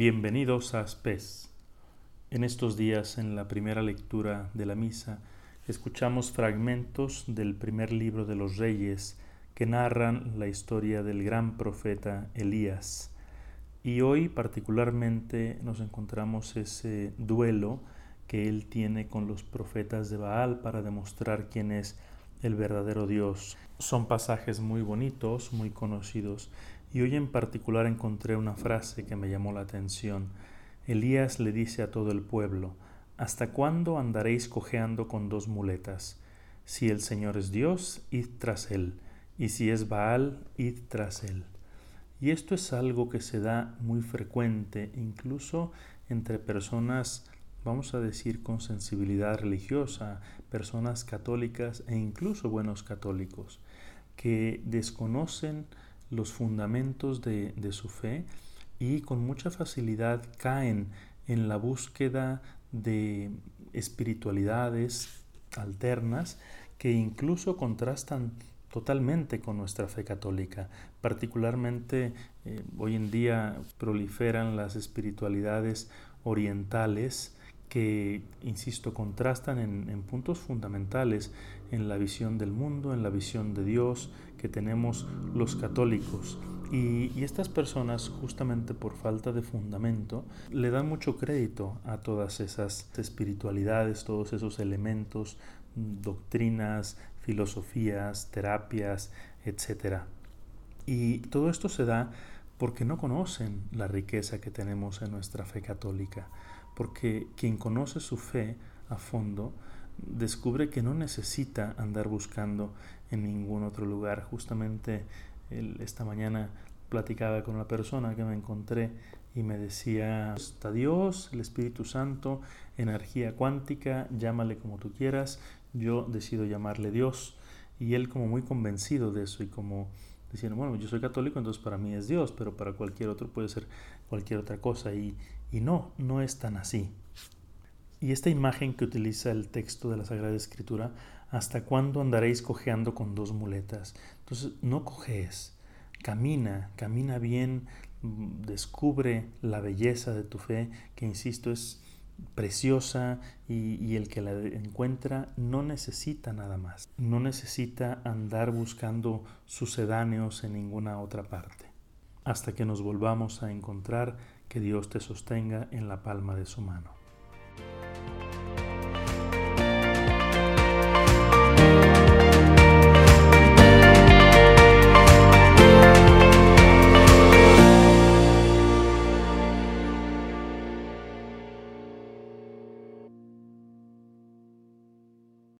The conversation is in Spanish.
Bienvenidos a Spes. En estos días, en la primera lectura de la misa, escuchamos fragmentos del primer libro de los Reyes que narran la historia del gran profeta Elías. Y hoy particularmente nos encontramos ese duelo que él tiene con los profetas de Baal para demostrar quién es el verdadero Dios. Son pasajes muy bonitos, muy conocidos, y hoy en particular encontré una frase que me llamó la atención. Elías le dice a todo el pueblo, ¿Hasta cuándo andaréis cojeando con dos muletas? Si el Señor es Dios, id tras él, y si es Baal, id tras él. Y esto es algo que se da muy frecuente, incluso entre personas, vamos a decir, con sensibilidad religiosa, personas católicas e incluso buenos católicos, que desconocen los fundamentos de, su fe y con mucha facilidad caen en la búsqueda de espiritualidades alternas que incluso contrastan totalmente con nuestra fe católica. Particularmente eh, hoy en día proliferan las espiritualidades orientales que, insisto, contrastan en, puntos fundamentales en la visión del mundo, en la visión de Dios que tenemos los católicos. Y, y, estas personas, justamente por falta de fundamento, le dan mucho crédito a todas esas espiritualidades, todos esos elementos, doctrinas, filosofías, terapias, etc. Y todo esto se da porque no conocen la riqueza que tenemos en nuestra fe católica porque quien conoce su fe a fondo descubre que no necesita andar buscando en ningún otro lugar. Justamente esta mañana platicaba con una persona que me encontré y me decía, está Dios, el Espíritu Santo, energía cuántica, llámale como tú quieras, yo decido llamarle Dios. Y él como muy convencido de eso y como diciendo, bueno, yo soy católico, entonces para mí es Dios, pero para cualquier otro puede ser cualquier otra cosa. Y, y no, no es tan así. Y esta imagen que utiliza el texto de la Sagrada Escritura, ¿hasta cuándo andaréis cojeando con dos muletas? Entonces, no cojees, camina, camina bien, descubre la belleza de tu fe, que insisto, es preciosa y, el que la encuentra no necesita nada más, no necesita andar buscando sucedáneos en ninguna otra parte. Hasta que nos volvamos a encontrar, que Dios te sostenga en la palma de su mano.